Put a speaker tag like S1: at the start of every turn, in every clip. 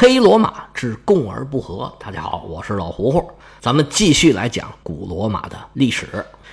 S1: 黑罗马之共而不和。大家好，我是老胡胡，咱们继续来讲古罗马的历史。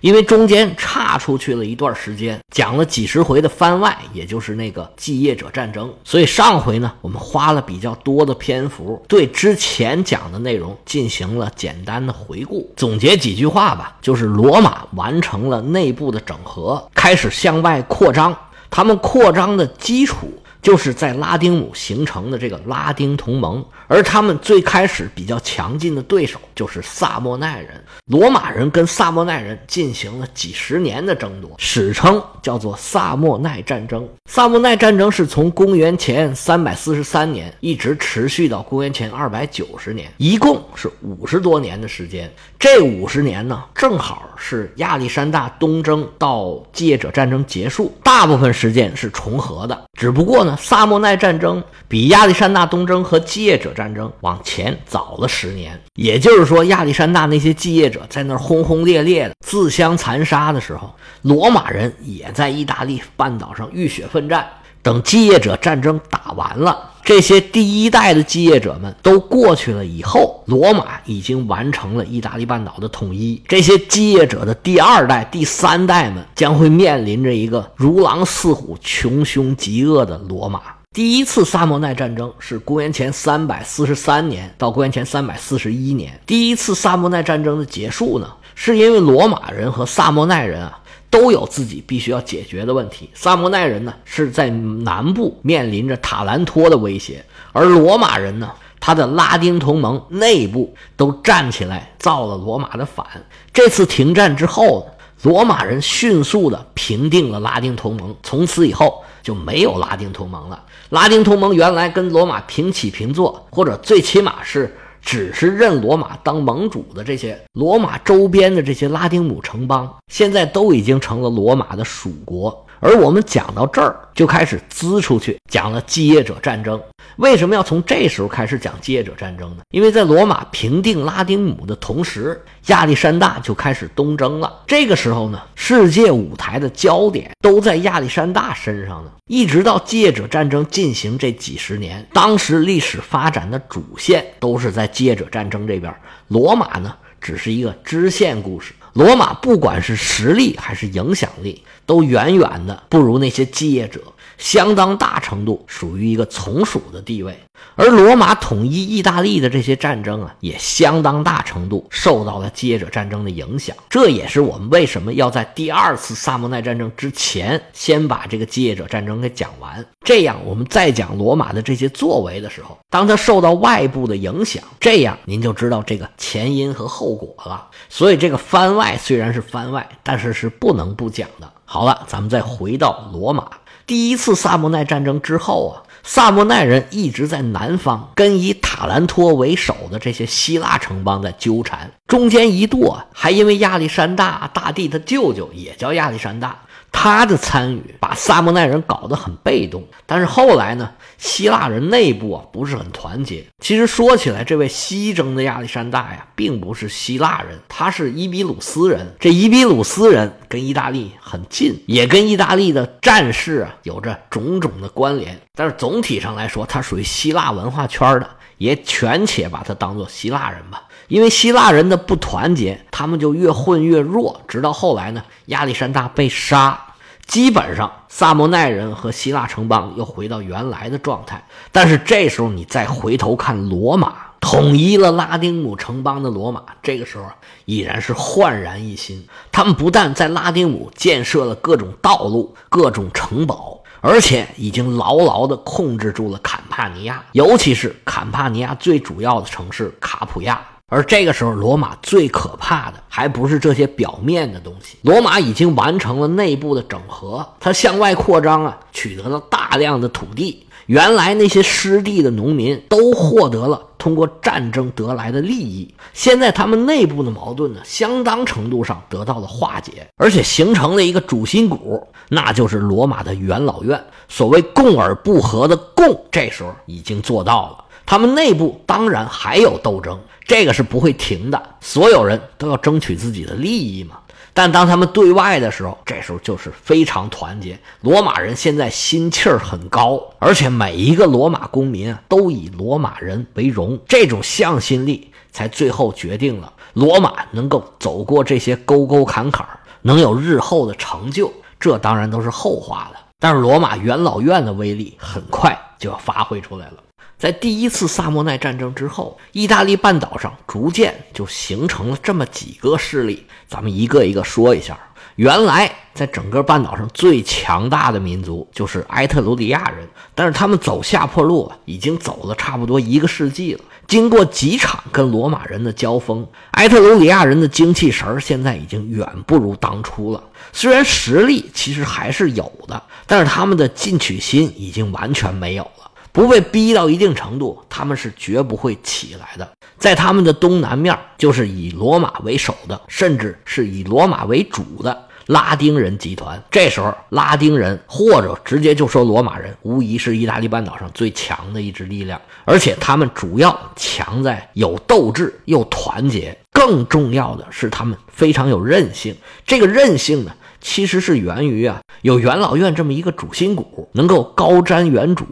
S1: 因为中间差出去了一段时间，讲了几十回的番外，也就是那个继业者战争，所以上回呢，我们花了比较多的篇幅对之前讲的内容进行了简单的回顾，总结几句话吧，就是罗马完成了内部的整合，开始向外扩张，他们扩张的基础。就是在拉丁姆形成的这个拉丁同盟，而他们最开始比较强劲的对手就是萨莫奈人。罗马人跟萨莫奈人进行了几十年的争夺，史称叫做萨莫奈战争。萨莫奈战争是从公元前三百四十三年一直持续到公元前二百九十年，一共是五十多年的时间。这五十年呢，正好是亚历山大东征到继业者战争结束，大部分时间是重合的。只不过呢，萨莫奈战争比亚历山大东征和继业者战争往前早了十年。也就是说，亚历山大那些继业者在那儿轰轰烈烈的自相残杀的时候，罗马人也在意大利半岛上浴血奋战。等继业者战争打完了，这些第一代的继业者们都过去了以后，罗马已经完成了意大利半岛的统一。这些继业者的第二代、第三代们将会面临着一个如狼似虎、穷凶极恶的罗马。第一次萨莫奈战争是公元前三百四十三年到公元前三百四十一年。第一次萨莫奈战争的结束呢，是因为罗马人和萨莫奈人啊。都有自己必须要解决的问题。萨莫奈人呢是在南部面临着塔兰托的威胁，而罗马人呢，他的拉丁同盟内部都站起来造了罗马的反。这次停战之后，罗马人迅速的平定了拉丁同盟，从此以后就没有拉丁同盟了。拉丁同盟原来跟罗马平起平坐，或者最起码是。只是认罗马当盟主的这些罗马周边的这些拉丁姆城邦，现在都已经成了罗马的属国。而我们讲到这儿，就开始滋出去，讲了继业者战争。为什么要从这时候开始讲继业者战争呢？因为在罗马平定拉丁姆的同时，亚历山大就开始东征了。这个时候呢，世界舞台的焦点都在亚历山大身上呢。一直到继业者战争进行这几十年，当时历史发展的主线都是在继业者战争这边，罗马呢只是一个支线故事。罗马不管是实力还是影响力，都远远的不如那些继业者。相当大程度属于一个从属的地位，而罗马统一意大利的这些战争啊，也相当大程度受到了继业者战争的影响。这也是我们为什么要在第二次萨莫奈战争之前先把这个继业者战争给讲完，这样我们再讲罗马的这些作为的时候，当他受到外部的影响，这样您就知道这个前因和后果了。所以这个番外虽然是番外，但是是不能不讲的。好了，咱们再回到罗马。第一次萨莫奈战争之后啊，萨莫奈人一直在南方跟以塔兰托为首的这些希腊城邦在纠缠，中间一度啊，还因为亚历山大大帝的舅舅也叫亚历山大。他的参与把萨莫奈人搞得很被动，但是后来呢，希腊人内部啊不是很团结。其实说起来，这位西征的亚历山大呀，并不是希腊人，他是伊比鲁斯人。这伊比鲁斯人跟意大利很近，也跟意大利的战事啊有着种种的关联。但是总体上来说，它属于希腊文化圈的，也权且把它当做希腊人吧。因为希腊人的不团结，他们就越混越弱。直到后来呢，亚历山大被杀，基本上萨莫奈人和希腊城邦又回到原来的状态。但是这时候你再回头看罗马统一了拉丁姆城邦的罗马，这个时候已然是焕然一新。他们不但在拉丁姆建设了各种道路、各种城堡，而且已经牢牢地控制住了坎帕尼亚，尤其是坎帕尼亚最主要的城市卡普亚。而这个时候，罗马最可怕的还不是这些表面的东西。罗马已经完成了内部的整合，它向外扩张啊，取得了大量的土地。原来那些失地的农民都获得了通过战争得来的利益。现在他们内部的矛盾呢，相当程度上得到了化解，而且形成了一个主心骨，那就是罗马的元老院。所谓“共而不和”的“共”，这时候已经做到了。他们内部当然还有斗争，这个是不会停的，所有人都要争取自己的利益嘛。但当他们对外的时候，这时候就是非常团结。罗马人现在心气儿很高，而且每一个罗马公民啊都以罗马人为荣，这种向心力才最后决定了罗马能够走过这些沟沟坎坎，能有日后的成就。这当然都是后话了。但是罗马元老院的威力很快就要发挥出来了。在第一次萨莫奈战争之后，意大利半岛上逐渐就形成了这么几个势力，咱们一个一个说一下。原来在整个半岛上最强大的民族就是埃特鲁里亚人，但是他们走下坡路已经走了差不多一个世纪了。经过几场跟罗马人的交锋，埃特鲁里亚人的精气神现在已经远不如当初了。虽然实力其实还是有的，但是他们的进取心已经完全没有了。不被逼到一定程度，他们是绝不会起来的。在他们的东南面，就是以罗马为首的，甚至是以罗马为主的拉丁人集团。这时候，拉丁人或者直接就说罗马人，无疑是意大利半岛上最强的一支力量。而且他们主要强在有斗志又团结，更重要的是他们非常有韧性。这个韧性呢？其实是源于啊，有元老院这么一个主心骨，能够高瞻远瞩。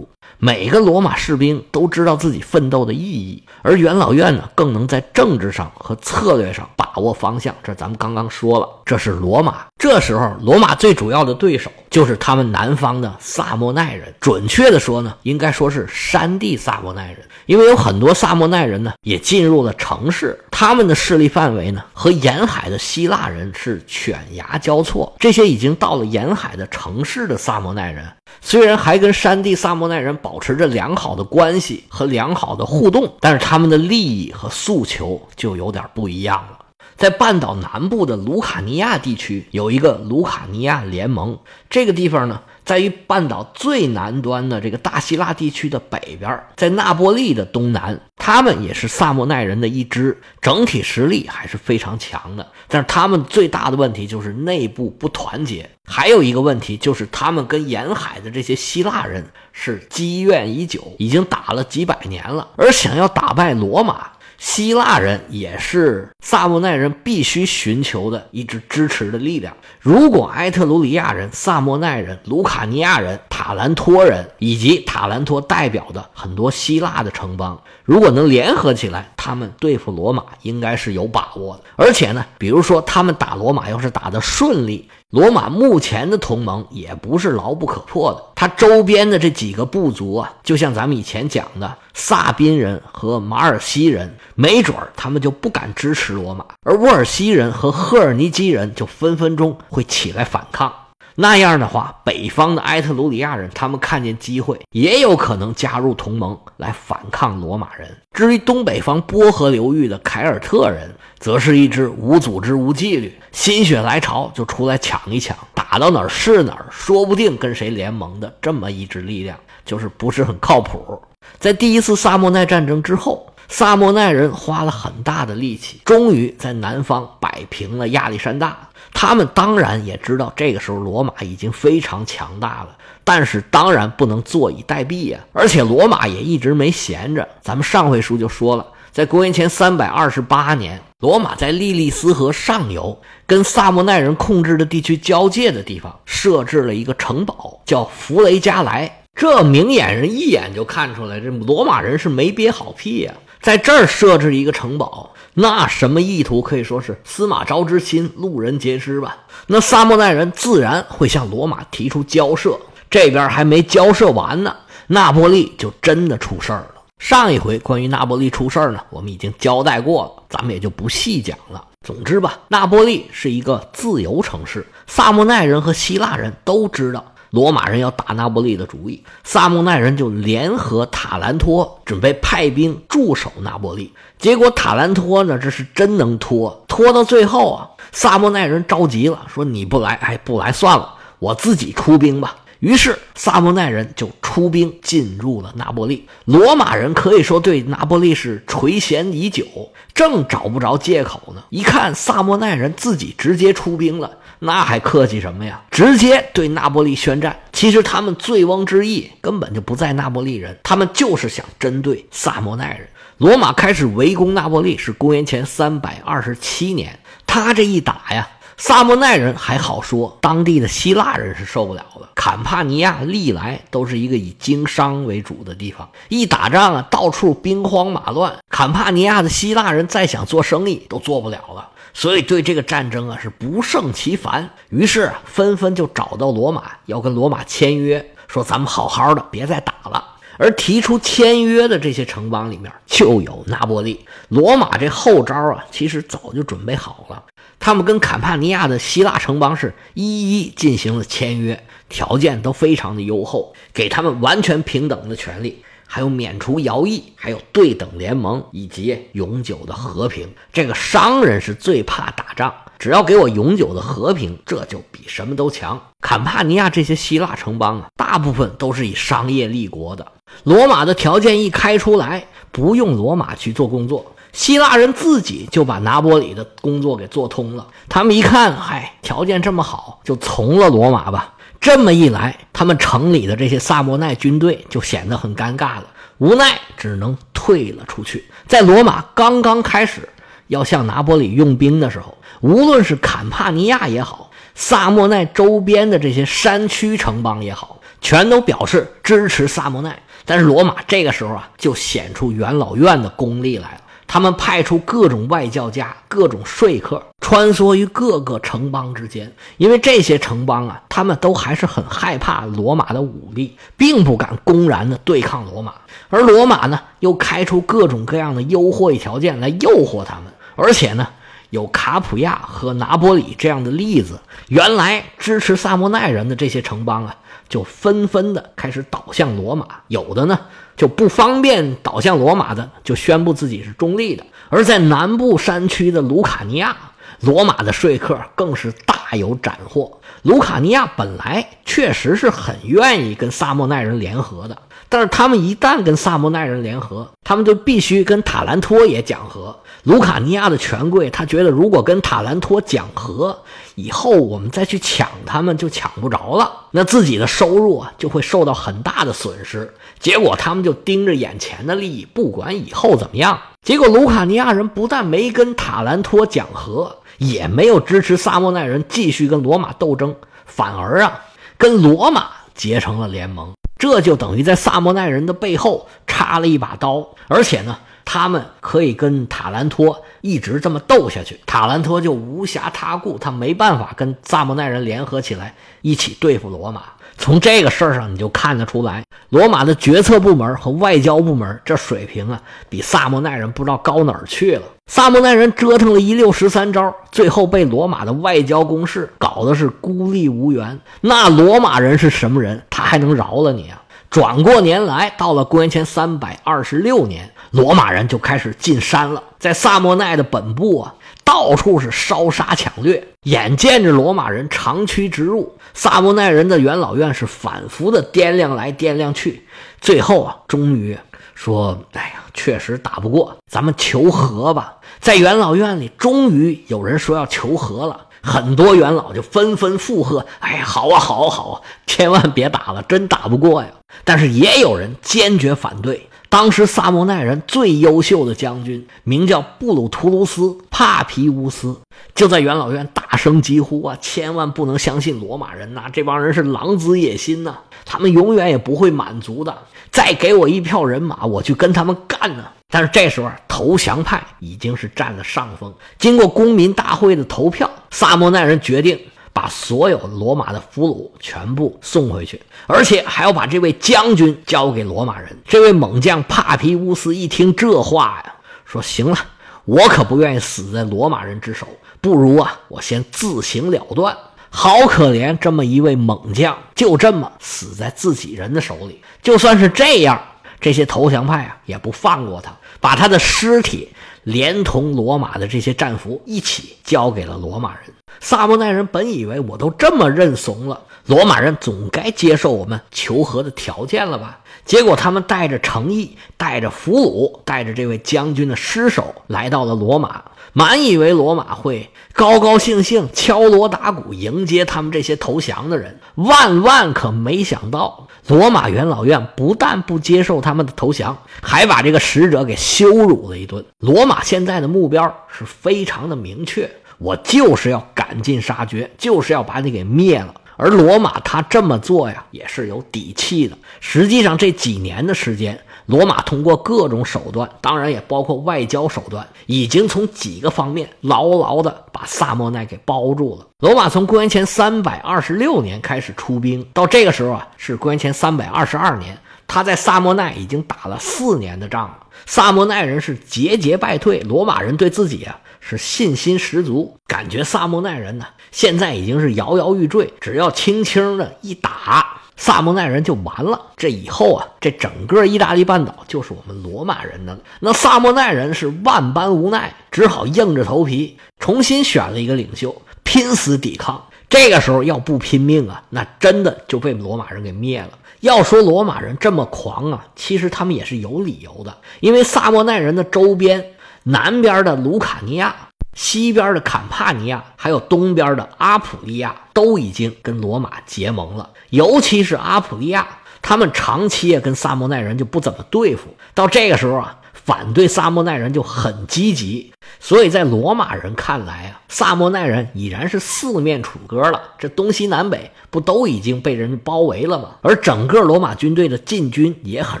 S1: 每个罗马士兵都知道自己奋斗的意义，而元老院呢，更能在政治上和策略上把握方向。这咱们刚刚说了，这是罗马。这时候，罗马最主要的对手就是他们南方的萨莫奈人。准确的说呢，应该说是山地萨莫奈人，因为有很多萨莫奈人呢也进入了城市，他们的势力范围呢和沿海的希腊人是犬牙交错。这些已经到了沿海的城市的萨莫奈人。虽然还跟山地萨莫奈人保持着良好的关系和良好的互动，但是他们的利益和诉求就有点不一样了。在半岛南部的卢卡尼亚地区有一个卢卡尼亚联盟，这个地方呢。在于半岛最南端的这个大希腊地区的北边，在那波利的东南，他们也是萨莫奈人的一支，整体实力还是非常强的。但是他们最大的问题就是内部不团结，还有一个问题就是他们跟沿海的这些希腊人是积怨已久，已经打了几百年了，而想要打败罗马。希腊人也是萨莫奈人必须寻求的一支支持的力量。如果埃特鲁里亚人、萨莫奈人、卢卡尼亚人、塔兰托人以及塔兰托代表的很多希腊的城邦，如果能联合起来，他们对付罗马应该是有把握的。而且呢，比如说他们打罗马要是打得顺利。罗马目前的同盟也不是牢不可破的，它周边的这几个部族啊，就像咱们以前讲的萨宾人和马尔西人，没准儿他们就不敢支持罗马，而沃尔西人和赫尔尼基人就分分钟会起来反抗。那样的话，北方的埃特鲁里亚人他们看见机会，也有可能加入同盟来反抗罗马人。至于东北方波河流域的凯尔特人，则是一支无组织、无纪律，心血来潮就出来抢一抢，打到哪儿是哪儿，说不定跟谁联盟的这么一支力量，就是不是很靠谱。在第一次萨莫奈战争之后。萨莫奈人花了很大的力气，终于在南方摆平了亚历山大。他们当然也知道，这个时候罗马已经非常强大了，但是当然不能坐以待毙呀。而且罗马也一直没闲着。咱们上回书就说了，在公元前三百二十八年，罗马在利利斯河上游跟萨莫奈人控制的地区交界的地方设置了一个城堡，叫弗雷加莱。这明眼人一眼就看出来，这罗马人是没憋好屁呀。在这儿设置一个城堡，那什么意图可以说是司马昭之心，路人皆知吧？那萨莫奈人自然会向罗马提出交涉，这边还没交涉完呢，那波利就真的出事儿了。上一回关于那波利出事儿呢，我们已经交代过了，咱们也就不细讲了。总之吧，那波利是一个自由城市，萨莫奈人和希腊人都知道。罗马人要打那不利的主意，萨莫奈人就联合塔兰托，准备派兵驻守那不利。结果塔兰托呢，这是真能拖，拖到最后啊，萨莫奈人着急了，说你不来，哎，不来算了，我自己出兵吧。于是萨莫奈人就出兵进入了那不利。罗马人可以说对那不利是垂涎已久，正找不着借口呢。一看萨莫奈人自己直接出兵了。那还客气什么呀？直接对那波利宣战。其实他们醉翁之意根本就不在那波利人，他们就是想针对萨莫奈人。罗马开始围攻那波利是公元前三百二十七年，他这一打呀。萨莫奈人还好说，当地的希腊人是受不了的。坎帕尼亚历来都是一个以经商为主的地方，一打仗啊，到处兵荒马乱。坎帕尼亚的希腊人再想做生意都做不了了，所以对这个战争啊是不胜其烦。于是啊，纷纷就找到罗马，要跟罗马签约，说咱们好好的，别再打了。而提出签约的这些城邦里面，就有那波利。罗马这后招啊，其实早就准备好了。他们跟坎帕尼亚的希腊城邦是一一进行了签约，条件都非常的优厚，给他们完全平等的权利，还有免除徭役，还有对等联盟以及永久的和平。这个商人是最怕打仗，只要给我永久的和平，这就比什么都强。坎帕尼亚这些希腊城邦啊，大部分都是以商业立国的。罗马的条件一开出来，不用罗马去做工作。希腊人自己就把拿波里的工作给做通了。他们一看，嗨，条件这么好，就从了罗马吧。这么一来，他们城里的这些萨莫奈军队就显得很尴尬了，无奈只能退了出去。在罗马刚刚开始要向拿波里用兵的时候，无论是坎帕尼亚也好，萨莫奈周边的这些山区城邦也好，全都表示支持萨莫奈。但是罗马这个时候啊，就显出元老院的功力来了。他们派出各种外交家、各种说客，穿梭于各个城邦之间。因为这些城邦啊，他们都还是很害怕罗马的武力，并不敢公然的对抗罗马。而罗马呢，又开出各种各样的优惠条件来诱惑他们。而且呢，有卡普亚和拿波里这样的例子，原来支持萨莫奈人的这些城邦啊。就纷纷的开始倒向罗马，有的呢就不方便倒向罗马的，就宣布自己是中立的。而在南部山区的卢卡尼亚，罗马的说客更是大有斩获。卢卡尼亚本来确实是很愿意跟萨莫奈人联合的，但是他们一旦跟萨莫奈人联合，他们就必须跟塔兰托也讲和。卢卡尼亚的权贵他觉得，如果跟塔兰托讲和，以后我们再去抢他们就抢不着了，那自己的收入啊就会受到很大的损失。结果他们就盯着眼前的利益，不管以后怎么样。结果卢卡尼亚人不但没跟塔兰托讲和。也没有支持萨莫奈人继续跟罗马斗争，反而啊跟罗马结成了联盟，这就等于在萨莫奈人的背后插了一把刀，而且呢，他们可以跟塔兰托一直这么斗下去，塔兰托就无暇他顾，他没办法跟萨莫奈人联合起来一起对付罗马。从这个事儿上你就看得出来，罗马的决策部门和外交部门这水平啊，比萨莫奈人不知道高哪儿去了。萨莫奈人折腾了一六十三招，最后被罗马的外交攻势搞得是孤立无援。那罗马人是什么人？他还能饶了你啊？转过年来，到了公元前三百二十六年，罗马人就开始进山了，在萨莫奈的本部啊。到处是烧杀抢掠，眼见着罗马人长驱直入，萨莫奈人的元老院是反复的掂量来掂量去，最后啊，终于说：“哎呀，确实打不过，咱们求和吧。”在元老院里，终于有人说要求和了，很多元老就纷纷附和：“哎，好啊，好啊，好啊，千万别打了，真打不过呀。”但是也有人坚决反对。当时萨莫奈人最优秀的将军名叫布鲁图卢斯·帕皮乌斯，就在元老院大声疾呼啊！千万不能相信罗马人呐，这帮人是狼子野心呐，他们永远也不会满足的。再给我一票人马，我去跟他们干呢。但是这时候投降派已经是占了上风。经过公民大会的投票，萨莫奈人决定。把所有罗马的俘虏全部送回去，而且还要把这位将军交给罗马人。这位猛将帕皮乌斯一听这话呀，说：“行了，我可不愿意死在罗马人之手，不如啊，我先自行了断。”好可怜，这么一位猛将，就这么死在自己人的手里。就算是这样，这些投降派啊，也不放过他，把他的尸体。连同罗马的这些战俘一起交给了罗马人。萨莫奈人本以为我都这么认怂了，罗马人总该接受我们求和的条件了吧？结果他们带着诚意，带着俘虏，带着这位将军的尸首来到了罗马，满以为罗马会高高兴兴敲锣打鼓迎接他们这些投降的人，万万可没想到，罗马元老院不但不接受他们的投降，还把这个使者给羞辱了一顿。罗马现在的目标是非常的明确，我就是要赶尽杀绝，就是要把你给灭了。而罗马他这么做呀，也是有底气的。实际上这几年的时间，罗马通过各种手段，当然也包括外交手段，已经从几个方面牢牢的把萨莫奈给包住了。罗马从公元前三百二十六年开始出兵，到这个时候啊，是公元前三百二十二年，他在萨莫奈已经打了四年的仗了。萨莫奈人是节节败退，罗马人对自己啊。是信心十足，感觉萨莫奈人呢，现在已经是摇摇欲坠，只要轻轻的一打，萨莫奈人就完了。这以后啊，这整个意大利半岛就是我们罗马人的了。那萨莫奈人是万般无奈，只好硬着头皮重新选了一个领袖，拼死抵抗。这个时候要不拼命啊，那真的就被罗马人给灭了。要说罗马人这么狂啊，其实他们也是有理由的，因为萨莫奈人的周边。南边的卢卡尼亚，西边的坎帕尼亚，还有东边的阿普利亚，都已经跟罗马结盟了。尤其是阿普利亚，他们长期也跟萨莫奈人就不怎么对付。到这个时候啊，反对萨莫奈人就很积极。所以在罗马人看来啊，萨莫奈人已然是四面楚歌了。这东西南北不都已经被人包围了吗？而整个罗马军队的进军也很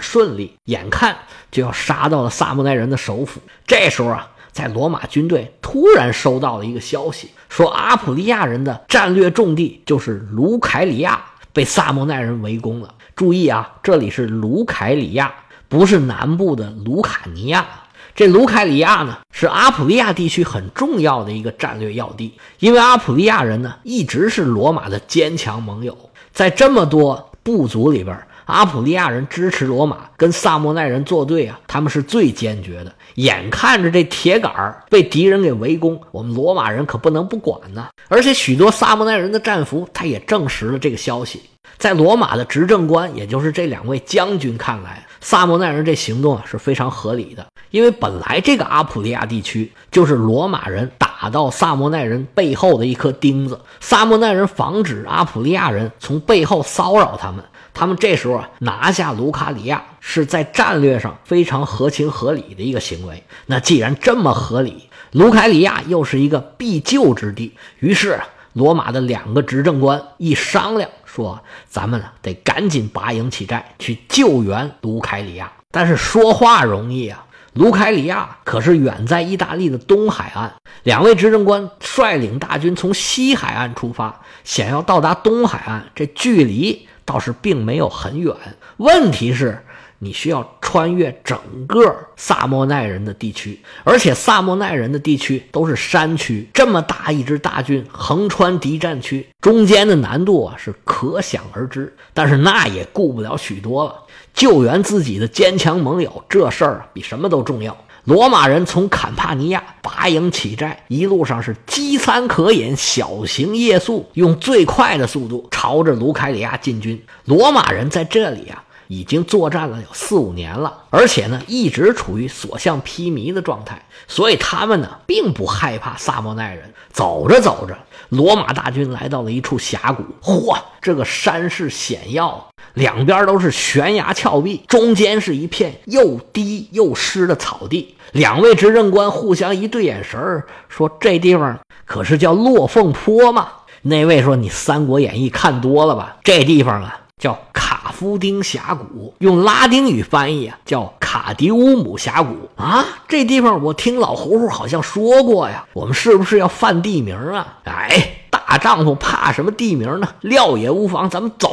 S1: 顺利，眼看。就要杀到了萨莫奈人的首府。这时候啊，在罗马军队突然收到了一个消息，说阿普利亚人的战略重地就是卢凯里亚被萨莫奈人围攻了。注意啊，这里是卢凯里亚，不是南部的卢卡尼亚。这卢凯里亚呢，是阿普利亚地区很重要的一个战略要地，因为阿普利亚人呢一直是罗马的坚强盟友，在这么多部族里边。阿普利亚人支持罗马跟萨莫奈人作对啊，他们是最坚决的。眼看着这铁杆被敌人给围攻，我们罗马人可不能不管呢。而且许多萨莫奈人的战俘，他也证实了这个消息。在罗马的执政官，也就是这两位将军看来，萨莫奈人这行动啊是非常合理的。因为本来这个阿普利亚地区就是罗马人打到萨莫奈人背后的一颗钉子，萨莫奈人防止阿普利亚人从背后骚扰他们。他们这时候啊拿下卢卡里亚是在战略上非常合情合理的一个行为。那既然这么合理，卢卡里亚又是一个必救之地，于是罗马的两个执政官一商量，说咱们呢得赶紧拔营起寨去救援卢凯里亚。但是说话容易啊，卢凯里亚可是远在意大利的东海岸，两位执政官率领大军从西海岸出发，想要到达东海岸，这距离。倒是并没有很远，问题是，你需要穿越整个萨莫奈人的地区，而且萨莫奈人的地区都是山区，这么大一支大军横穿敌占区，中间的难度啊是可想而知。但是那也顾不了许多了，救援自己的坚强盟友，这事儿比什么都重要。罗马人从坎帕尼亚拔营起寨，一路上是饥餐渴饮，小行夜宿，用最快的速度朝着卢凯里亚进军。罗马人在这里啊，已经作战了有四五年了，而且呢，一直处于所向披靡的状态，所以他们呢，并不害怕萨莫奈人。走着走着，罗马大军来到了一处峡谷，嚯，这个山势险要。两边都是悬崖峭壁，中间是一片又低又湿的草地。两位执政官互相一对眼神说：“这地方可是叫落凤坡吗？”那位说：“你《三国演义》看多了吧？这地方啊叫卡夫丁峡谷，用拉丁语翻译啊叫卡迪乌姆峡谷啊。这地方我听老胡胡好像说过呀。我们是不是要犯地名啊？哎，大丈夫怕什么地名呢？料也无妨，咱们走。”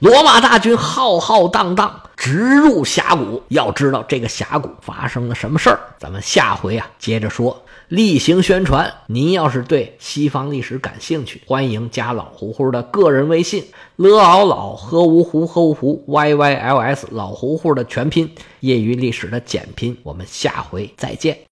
S1: 罗马大军浩浩荡荡直入峡谷，要知道这个峡谷发生了什么事儿，咱们下回啊接着说。例行宣传，您要是对西方历史感兴趣，欢迎加老胡胡的个人微信：l ao 老喝芜湖喝芜湖 y y l s 老胡胡的全拼，业余历史的简拼。我们下回再见。